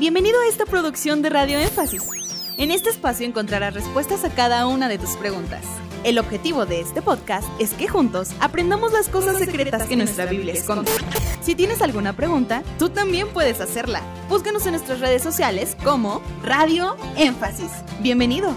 Bienvenido a esta producción de Radio Énfasis. En este espacio encontrarás respuestas a cada una de tus preguntas. El objetivo de este podcast es que juntos aprendamos las cosas secretas que nuestra Biblia esconde. Si tienes alguna pregunta, tú también puedes hacerla. Búscanos en nuestras redes sociales como Radio Énfasis. Bienvenido.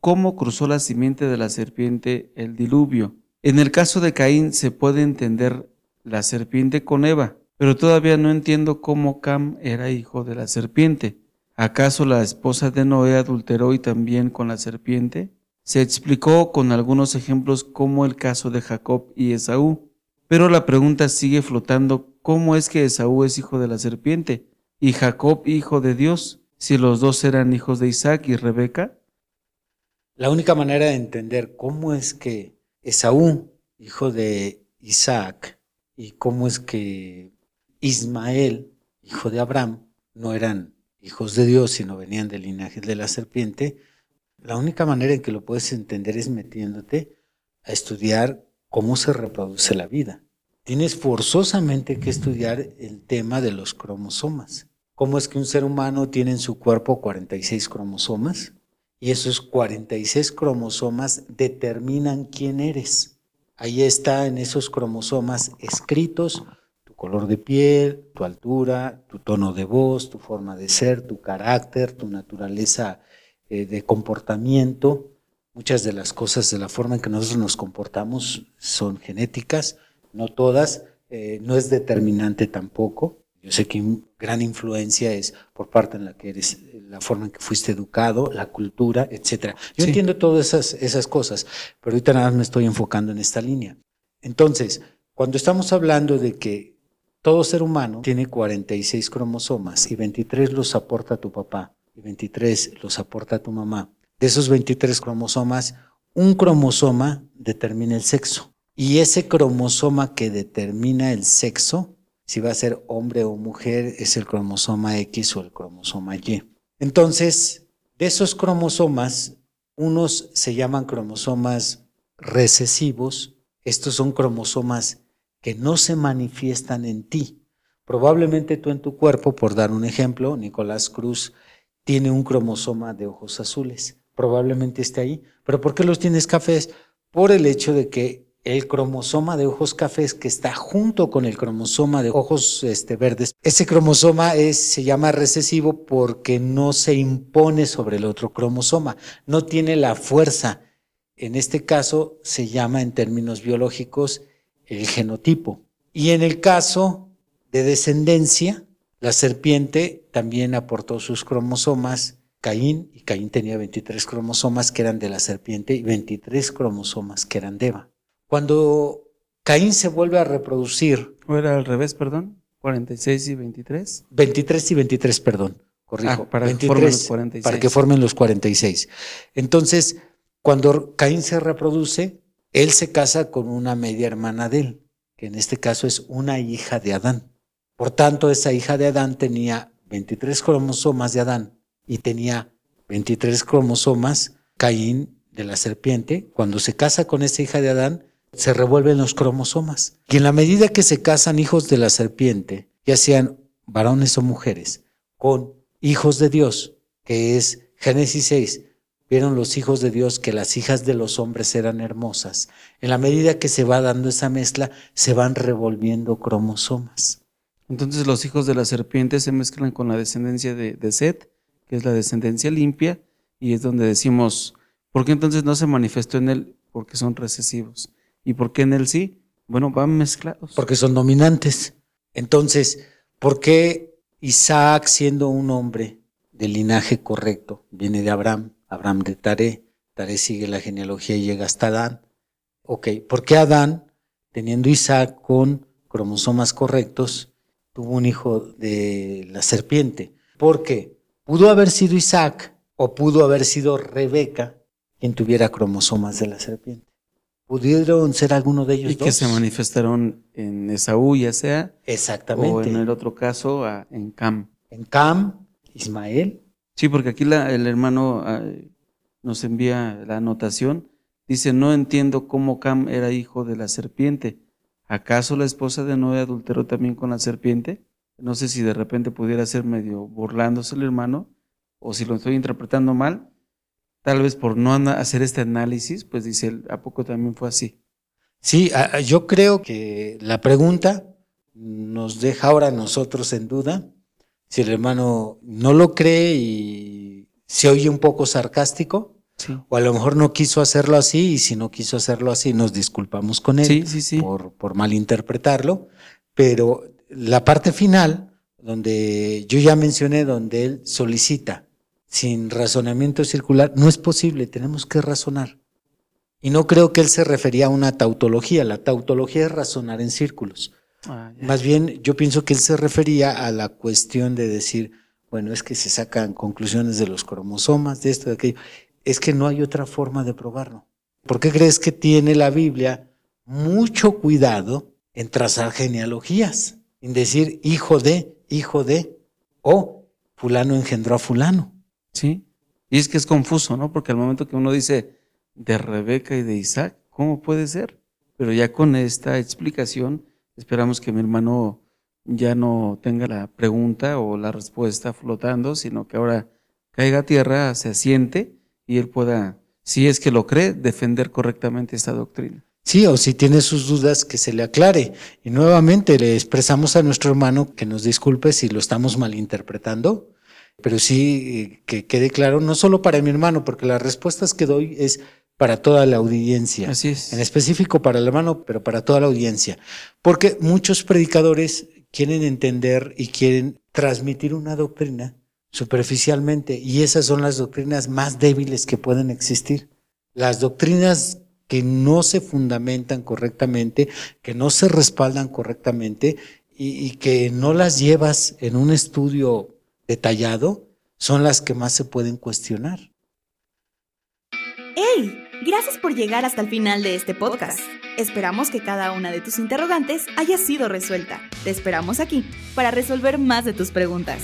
¿Cómo cruzó la simiente de la serpiente el diluvio? En el caso de Caín se puede entender la serpiente con Eva, pero todavía no entiendo cómo Cam era hijo de la serpiente. ¿Acaso la esposa de Noé adulteró y también con la serpiente? Se explicó con algunos ejemplos como el caso de Jacob y Esaú, pero la pregunta sigue flotando, ¿cómo es que Esaú es hijo de la serpiente y Jacob hijo de Dios, si los dos eran hijos de Isaac y Rebeca? La única manera de entender cómo es que Esaú, hijo de Isaac, y cómo es que Ismael, hijo de Abraham, no eran hijos de Dios, sino venían del linaje de la serpiente, la única manera en que lo puedes entender es metiéndote a estudiar cómo se reproduce la vida. Tienes forzosamente que estudiar el tema de los cromosomas. ¿Cómo es que un ser humano tiene en su cuerpo 46 cromosomas? Y esos 46 cromosomas determinan quién eres. Ahí está en esos cromosomas escritos tu color de piel, tu altura, tu tono de voz, tu forma de ser, tu carácter, tu naturaleza eh, de comportamiento. Muchas de las cosas de la forma en que nosotros nos comportamos son genéticas, no todas, eh, no es determinante tampoco. Yo sé que gran influencia es por parte en la que eres, la forma en que fuiste educado, la cultura, etcétera. Yo entiendo todas esas, esas cosas, pero ahorita nada más me estoy enfocando en esta línea. Entonces, cuando estamos hablando de que todo ser humano tiene 46 cromosomas y 23 los aporta tu papá y 23 los aporta tu mamá, de esos 23 cromosomas, un cromosoma determina el sexo. Y ese cromosoma que determina el sexo si va a ser hombre o mujer, es el cromosoma X o el cromosoma Y. Entonces, de esos cromosomas, unos se llaman cromosomas recesivos, estos son cromosomas que no se manifiestan en ti. Probablemente tú en tu cuerpo, por dar un ejemplo, Nicolás Cruz tiene un cromosoma de ojos azules, probablemente esté ahí, pero ¿por qué los tienes cafés? Por el hecho de que el cromosoma de ojos cafés que está junto con el cromosoma de ojos este, verdes. Ese cromosoma es, se llama recesivo porque no se impone sobre el otro cromosoma, no tiene la fuerza. En este caso se llama en términos biológicos el genotipo. Y en el caso de descendencia, la serpiente también aportó sus cromosomas, Caín, y Caín tenía 23 cromosomas que eran de la serpiente y 23 cromosomas que eran de Eva. Cuando Caín se vuelve a reproducir. ¿O era al revés, perdón? 46 y 23. 23 y 23, perdón. Corrijo. Ah, para que formen los 46. Para que formen los 46. Entonces, cuando Caín se reproduce, él se casa con una media hermana de él, que en este caso es una hija de Adán. Por tanto, esa hija de Adán tenía 23 cromosomas de Adán y tenía 23 cromosomas Caín de la serpiente. Cuando se casa con esa hija de Adán, se revuelven los cromosomas. Y en la medida que se casan hijos de la serpiente, ya sean varones o mujeres, con hijos de Dios, que es Génesis 6, vieron los hijos de Dios que las hijas de los hombres eran hermosas. En la medida que se va dando esa mezcla, se van revolviendo cromosomas. Entonces los hijos de la serpiente se mezclan con la descendencia de, de Set, que es la descendencia limpia, y es donde decimos, ¿por qué entonces no se manifestó en él? Porque son recesivos. ¿Y por qué en él sí? Bueno, van mezclados. Porque son dominantes. Entonces, ¿por qué Isaac, siendo un hombre de linaje correcto, viene de Abraham, Abraham de Taré, Taré sigue la genealogía y llega hasta Adán? Ok, ¿por qué Adán, teniendo Isaac con cromosomas correctos, tuvo un hijo de la serpiente? Porque pudo haber sido Isaac o pudo haber sido Rebeca quien tuviera cromosomas de la serpiente pudieron ser alguno de ellos y que se manifestaron en Esaú, ya sea. Exactamente. O en el otro caso, en Cam. En Cam, Ismael. Sí, porque aquí el hermano ah, nos envía la anotación. Dice, no entiendo cómo Cam era hijo de la serpiente. ¿Acaso la esposa de Noé adulteró también con la serpiente? No sé si de repente pudiera ser medio burlándose el hermano, o si lo estoy interpretando mal, tal vez por no hacer este análisis, pues dice, ¿a poco también fue así? Sí, yo creo que la pregunta nos deja ahora nosotros en duda. Si el hermano no lo cree y se oye un poco sarcástico, o a lo mejor no quiso hacerlo así, y si no quiso hacerlo así, nos disculpamos con él Por, por malinterpretarlo. Pero la parte final, donde yo ya mencioné, donde él solicita sin razonamiento circular, no es posible, tenemos que razonar. Y no creo que él se refería a una tautología, la tautología es razonar en círculos. Ah, Más bien, yo pienso que él se refería a la cuestión de decir, bueno, es que se sacan conclusiones de los cromosomas, de esto, de aquello. Es que no hay otra forma de probarlo. ¿Por qué crees que tiene la Biblia mucho cuidado en trazar genealogías? En decir hijo de, hijo de, o fulano engendró a fulano. Sí. Y es que es confuso, ¿no? Porque al momento que uno dice de Rebeca y de Isaac, ¿cómo puede ser? Pero ya con esta explicación, esperamos que mi hermano ya no tenga la pregunta o la respuesta flotando, sino que ahora caiga a tierra, se asiente y él pueda, si es que lo cree, defender correctamente esta doctrina. Sí, o si tiene sus dudas, que se le aclare. Y nuevamente le expresamos a nuestro hermano que nos disculpe si lo estamos malinterpretando pero sí eh, que quede claro, no solo para mi hermano, porque las respuestas que doy es para toda la audiencia. Así es. En específico para el hermano, pero para toda la audiencia. Porque muchos predicadores quieren entender y quieren transmitir una doctrina superficialmente, y esas son las doctrinas más débiles que pueden existir. Las doctrinas que no se fundamentan correctamente, que no se respaldan correctamente y, y que no las llevas en un estudio detallado son las que más se pueden cuestionar. ¡Hey! Gracias por llegar hasta el final de este podcast. Esperamos que cada una de tus interrogantes haya sido resuelta. Te esperamos aquí para resolver más de tus preguntas.